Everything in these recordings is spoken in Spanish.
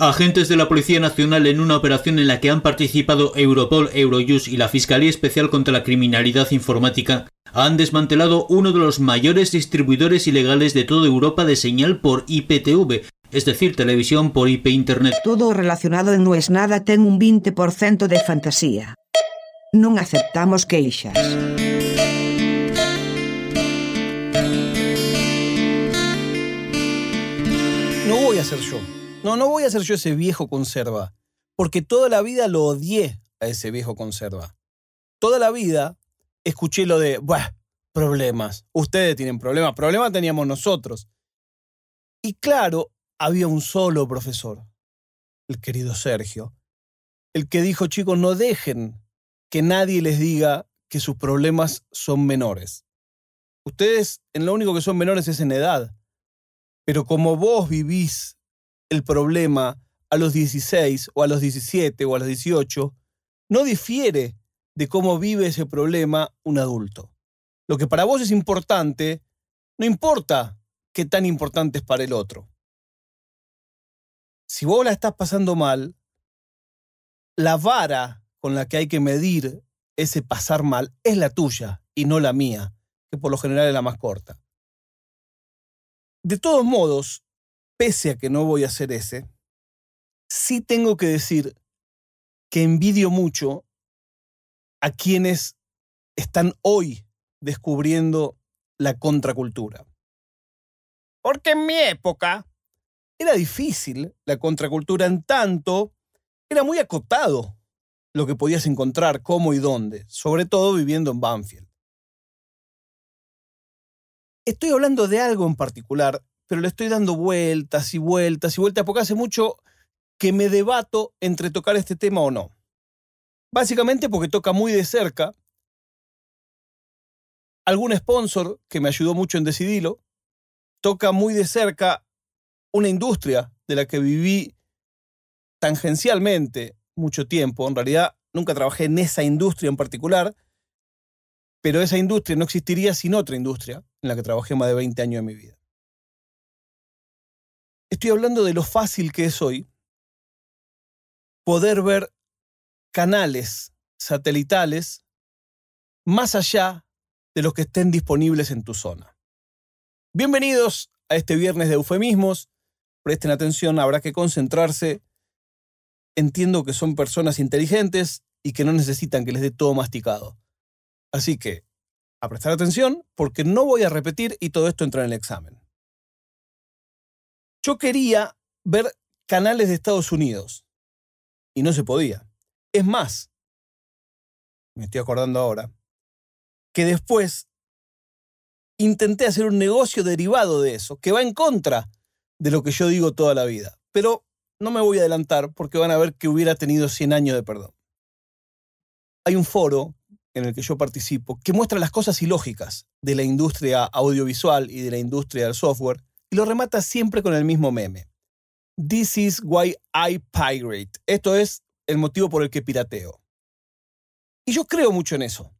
Agentes de la Policía Nacional en una operación en la que han participado Europol, Eurojust y la Fiscalía Especial contra la Criminalidad Informática han desmantelado uno de los mayores distribuidores ilegales de toda Europa de señal por IPTV, es decir, televisión por IP Internet. Todo relacionado en No es nada ten un 20% de fantasía. Non aceptamos queixas. No voy a ser yo. No, no voy a ser yo ese viejo conserva. Porque toda la vida lo odié a ese viejo conserva. Toda la vida escuché lo de, Buah, problemas. Ustedes tienen problemas. Problemas teníamos nosotros. Y claro, había un solo profesor, el querido Sergio, el que dijo, chicos, no dejen que nadie les diga que sus problemas son menores. Ustedes en lo único que son menores es en edad. Pero como vos vivís el problema a los 16 o a los 17 o a los 18, no difiere de cómo vive ese problema un adulto. Lo que para vos es importante, no importa qué tan importante es para el otro. Si vos la estás pasando mal, la vara con la que hay que medir ese pasar mal es la tuya y no la mía, que por lo general es la más corta. De todos modos, pese a que no voy a hacer ese, sí tengo que decir que envidio mucho a quienes están hoy descubriendo la contracultura. Porque en mi época era difícil la contracultura en tanto era muy acotado lo que podías encontrar, cómo y dónde, sobre todo viviendo en Banfield. Estoy hablando de algo en particular, pero le estoy dando vueltas y vueltas y vueltas porque hace mucho que me debato entre tocar este tema o no. Básicamente porque toca muy de cerca algún sponsor que me ayudó mucho en decidirlo, toca muy de cerca una industria de la que viví tangencialmente mucho tiempo. En realidad, nunca trabajé en esa industria en particular, pero esa industria no existiría sin otra industria en la que trabajé más de 20 años de mi vida. Estoy hablando de lo fácil que es hoy poder ver canales satelitales más allá de los que estén disponibles en tu zona. Bienvenidos a este viernes de eufemismos. Presten atención, habrá que concentrarse. Entiendo que son personas inteligentes y que no necesitan que les dé todo masticado. Así que, a prestar atención, porque no voy a repetir y todo esto entra en el examen. Yo quería ver canales de Estados Unidos y no se podía. Es más, me estoy acordando ahora, que después intenté hacer un negocio derivado de eso, que va en contra de lo que yo digo toda la vida. Pero no me voy a adelantar porque van a ver que hubiera tenido 100 años de perdón. Hay un foro en el que yo participo que muestra las cosas ilógicas de la industria audiovisual y de la industria del software y lo remata siempre con el mismo meme. This is why I pirate. Esto es el motivo por el que pirateo. Y yo creo mucho en eso.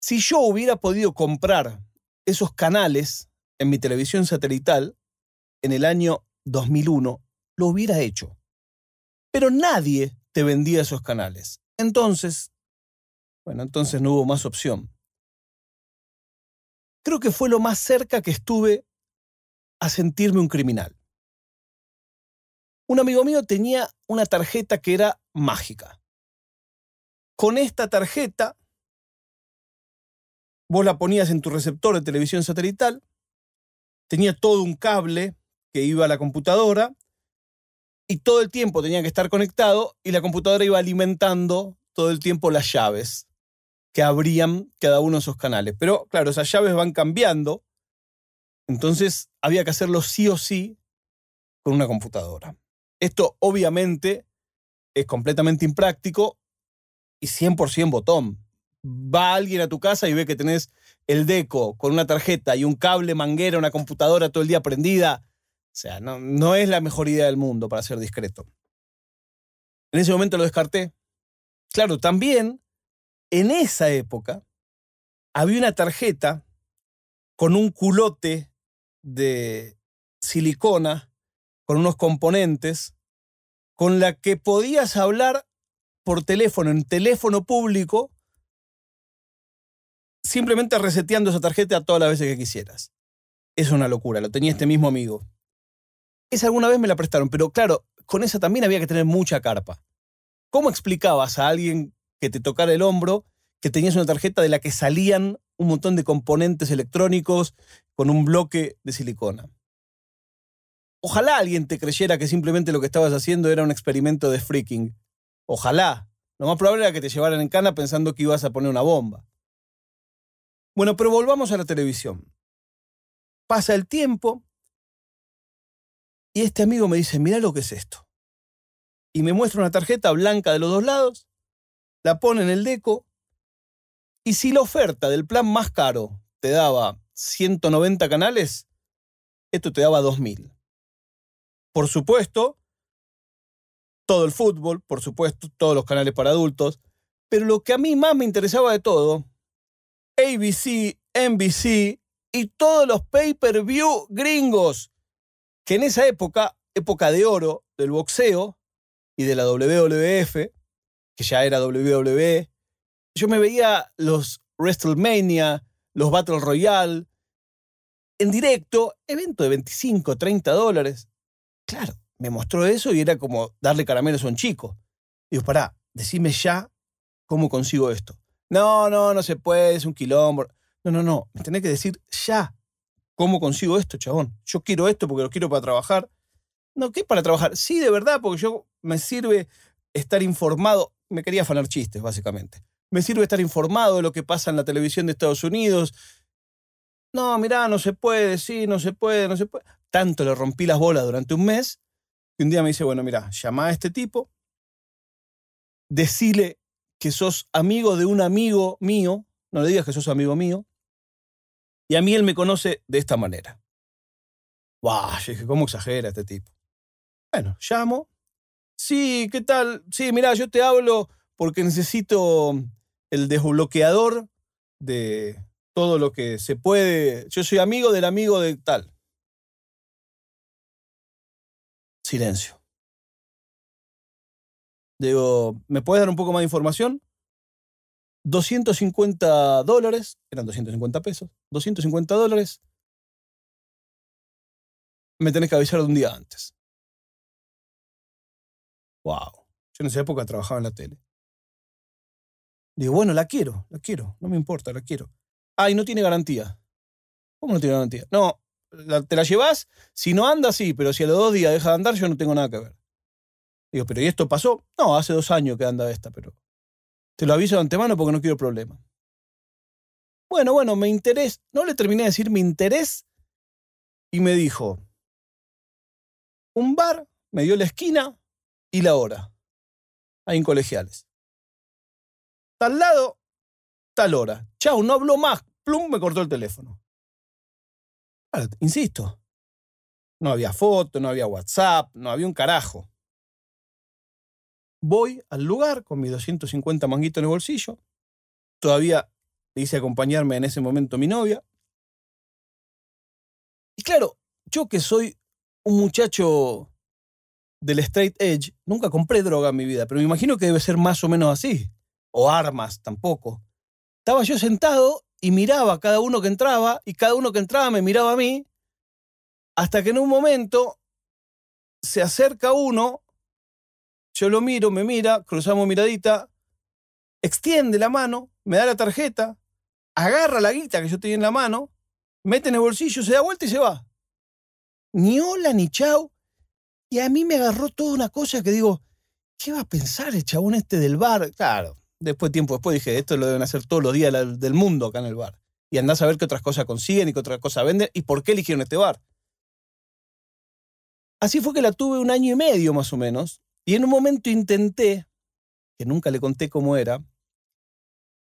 Si yo hubiera podido comprar esos canales en mi televisión satelital en el año 2001, lo hubiera hecho. Pero nadie te vendía esos canales. Entonces, bueno, entonces no hubo más opción. Creo que fue lo más cerca que estuve a sentirme un criminal. Un amigo mío tenía una tarjeta que era mágica. Con esta tarjeta, vos la ponías en tu receptor de televisión satelital, tenía todo un cable que iba a la computadora y todo el tiempo tenía que estar conectado y la computadora iba alimentando todo el tiempo las llaves que abrían cada uno de esos canales. Pero claro, esas llaves van cambiando, entonces había que hacerlo sí o sí con una computadora. Esto obviamente es completamente impráctico y 100% botón. Va alguien a tu casa y ve que tenés el deco con una tarjeta y un cable manguera, una computadora todo el día prendida. O sea, no, no es la mejor idea del mundo para ser discreto. En ese momento lo descarté. Claro, también en esa época había una tarjeta con un culote de silicona, con unos componentes con la que podías hablar por teléfono, en teléfono público, simplemente reseteando esa tarjeta todas las veces que quisieras. Es una locura, lo tenía este mismo amigo. Esa alguna vez me la prestaron, pero claro, con esa también había que tener mucha carpa. ¿Cómo explicabas a alguien que te tocara el hombro que tenías una tarjeta de la que salían un montón de componentes electrónicos con un bloque de silicona? Ojalá alguien te creyera que simplemente lo que estabas haciendo era un experimento de freaking. Ojalá. Lo más probable era que te llevaran en cana pensando que ibas a poner una bomba. Bueno, pero volvamos a la televisión. Pasa el tiempo y este amigo me dice, mira lo que es esto. Y me muestra una tarjeta blanca de los dos lados, la pone en el deco, y si la oferta del plan más caro te daba 190 canales, esto te daba 2000. Por supuesto, todo el fútbol, por supuesto, todos los canales para adultos, pero lo que a mí más me interesaba de todo, ABC, NBC y todos los pay-per-view gringos, que en esa época, época de oro del boxeo y de la WWF, que ya era WWE, yo me veía los WrestleMania, los Battle Royale, en directo, evento de 25, 30 dólares. Claro, me mostró eso y era como darle caramelos a un chico. Digo, pará, decime ya cómo consigo esto. No, no, no se puede, es un quilombo. No, no, no, me tenés que decir ya cómo consigo esto, chabón. Yo quiero esto porque lo quiero para trabajar. No, ¿qué para trabajar? Sí, de verdad, porque yo me sirve estar informado. Me quería afanar chistes, básicamente. Me sirve estar informado de lo que pasa en la televisión de Estados Unidos. No, mirá, no se puede, sí, no se puede, no se puede. Tanto le rompí las bolas durante un mes y un día me dice, bueno, mira, llama a este tipo, decile que sos amigo de un amigo mío, no le digas que sos amigo mío, y a mí él me conoce de esta manera. ¡Wow! Yo dije, ¿cómo exagera este tipo? Bueno, llamo. Sí, ¿qué tal? Sí, mira, yo te hablo porque necesito el desbloqueador de todo lo que se puede. Yo soy amigo del amigo de tal. Silencio. Digo, ¿me puedes dar un poco más de información? 250 dólares, eran 250 pesos, 250 dólares, me tenés que avisar de un día antes. Wow. Yo en esa época trabajaba en la tele. Digo, bueno, la quiero, la quiero, no me importa, la quiero. Ah, y no tiene garantía. ¿Cómo no tiene garantía? No, te la llevas, si no anda, sí, pero si a los dos días deja de andar, yo no tengo nada que ver. Digo, pero ¿y esto pasó? No, hace dos años que anda esta, pero te lo aviso de antemano porque no quiero problema. Bueno, bueno, me interesa. No le terminé de decir mi interés y me dijo, un bar, me dio la esquina y la hora. Ahí en colegiales. Tal lado, tal hora. Chau, no habló más. Plum, me cortó el teléfono. insisto, no había foto, no había WhatsApp, no había un carajo. Voy al lugar con mis 250 manguitos en el bolsillo. Todavía le hice acompañarme en ese momento mi novia. Y claro, yo que soy un muchacho del straight edge, nunca compré droga en mi vida, pero me imagino que debe ser más o menos así. O armas tampoco. Estaba yo sentado y miraba a cada uno que entraba, y cada uno que entraba me miraba a mí, hasta que en un momento se acerca uno yo lo miro, me mira, cruzamos miradita, extiende la mano, me da la tarjeta, agarra la guita que yo tenía en la mano, mete en el bolsillo, se da vuelta y se va. Ni hola ni chau. Y a mí me agarró toda una cosa que digo, ¿qué va a pensar el chabón este del bar? Claro, después, tiempo después dije, esto lo deben hacer todos los días del mundo acá en el bar. Y andás a ver qué otras cosas consiguen y qué otras cosas venden y por qué eligieron este bar. Así fue que la tuve un año y medio más o menos. Y en un momento intenté, que nunca le conté cómo era,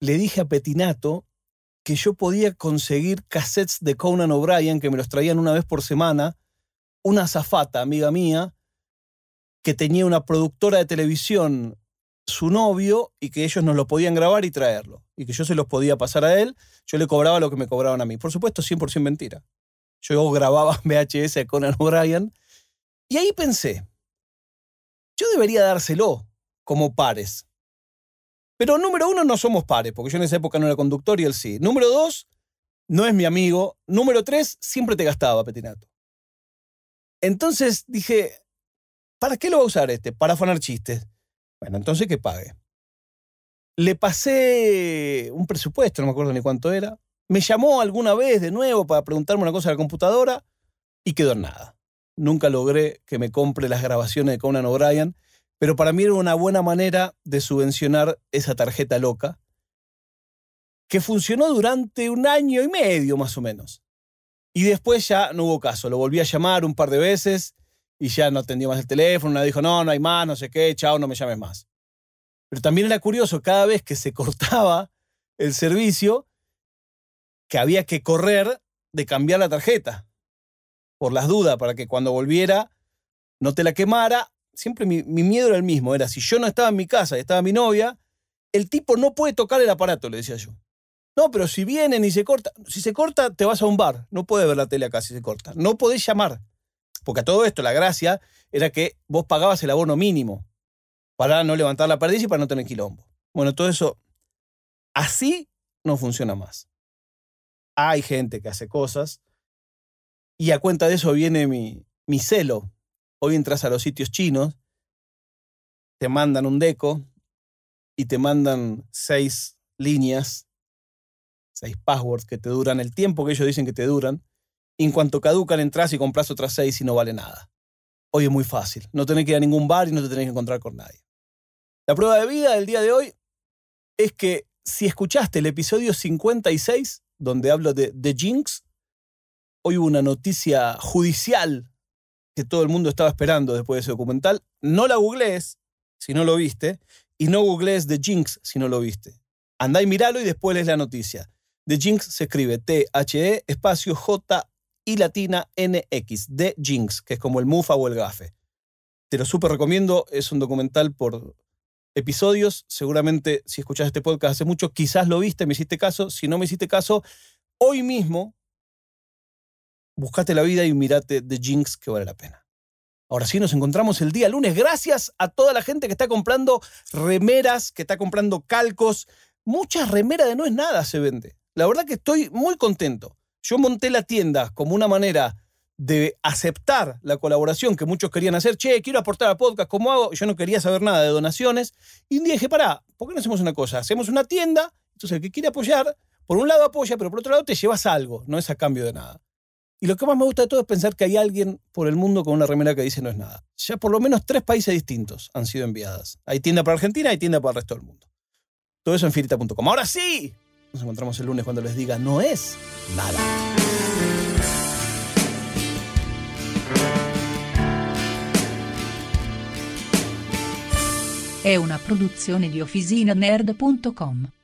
le dije a Petinato que yo podía conseguir cassettes de Conan O'Brien, que me los traían una vez por semana, una zafata, amiga mía, que tenía una productora de televisión, su novio, y que ellos nos lo podían grabar y traerlo. Y que yo se los podía pasar a él, yo le cobraba lo que me cobraban a mí. Por supuesto, 100% mentira. Yo grababa VHS de Conan O'Brien. Y ahí pensé, yo debería dárselo como pares. Pero número uno, no somos pares, porque yo en esa época no era conductor y él sí. Número dos, no es mi amigo. Número tres, siempre te gastaba, Petinato. Entonces dije, ¿para qué lo va a usar este? Para afanar chistes. Bueno, entonces que pague. Le pasé un presupuesto, no me acuerdo ni cuánto era. Me llamó alguna vez de nuevo para preguntarme una cosa a la computadora y quedó en nada. Nunca logré que me compre las grabaciones de Conan O'Brien, pero para mí era una buena manera de subvencionar esa tarjeta loca que funcionó durante un año y medio más o menos. Y después ya no hubo caso, lo volví a llamar un par de veces y ya no atendió más el teléfono, me dijo, no, no hay más, no sé qué, chao, no me llames más. Pero también era curioso, cada vez que se cortaba el servicio, que había que correr de cambiar la tarjeta, por las dudas, para que cuando volviera no te la quemara. Siempre mi, mi miedo era el mismo, era si yo no estaba en mi casa y estaba mi novia, el tipo no puede tocar el aparato, le decía yo. No, pero si vienen y se corta, si se corta, te vas a un bar. No puedes ver la tele acá si se corta. No podés llamar. Porque a todo esto la gracia era que vos pagabas el abono mínimo para no levantar la perdiz y para no tener quilombo. Bueno, todo eso así no funciona más. Hay gente que hace cosas y a cuenta de eso viene mi, mi celo. Hoy entras a los sitios chinos, te mandan un deco y te mandan seis líneas seis passwords que te duran el tiempo que ellos dicen que te duran. Y en cuanto caducan, entras y compras otras seis y no vale nada. Hoy es muy fácil. No tenés que ir a ningún bar y no te tenés que encontrar con nadie. La prueba de vida del día de hoy es que si escuchaste el episodio 56, donde hablo de The Jinx, hoy hubo una noticia judicial que todo el mundo estaba esperando después de ese documental. No la googlees si no lo viste, y no googlees The Jinx si no lo viste. Andá y miralo y después lees la noticia. The Jinx se escribe T-H-E espacio J y latina N-X. The Jinx, que es como el Mufa o el Gafe. Te lo súper recomiendo, es un documental por episodios. Seguramente si escuchaste este podcast hace mucho, quizás lo viste, me hiciste caso. Si no me hiciste caso, hoy mismo buscate la vida y mirate The Jinx, que vale la pena. Ahora sí, nos encontramos el día lunes. Gracias a toda la gente que está comprando remeras, que está comprando calcos. Mucha remera de no es nada se vende. La verdad que estoy muy contento. Yo monté la tienda como una manera de aceptar la colaboración que muchos querían hacer. Che, quiero aportar a podcast, ¿cómo hago? Yo no quería saber nada de donaciones. Y un día dije, pará, ¿por qué no hacemos una cosa? Hacemos una tienda, entonces el que quiere apoyar, por un lado apoya, pero por otro lado te llevas algo, no es a cambio de nada. Y lo que más me gusta de todo es pensar que hay alguien por el mundo con una remera que dice no es nada. Ya por lo menos tres países distintos han sido enviadas. Hay tienda para Argentina y tienda para el resto del mundo. Todo eso en firita.com. Ahora sí, nos encontramos el lunes cuando les diga no es nada. È una produzione di OfficinaNerd.com.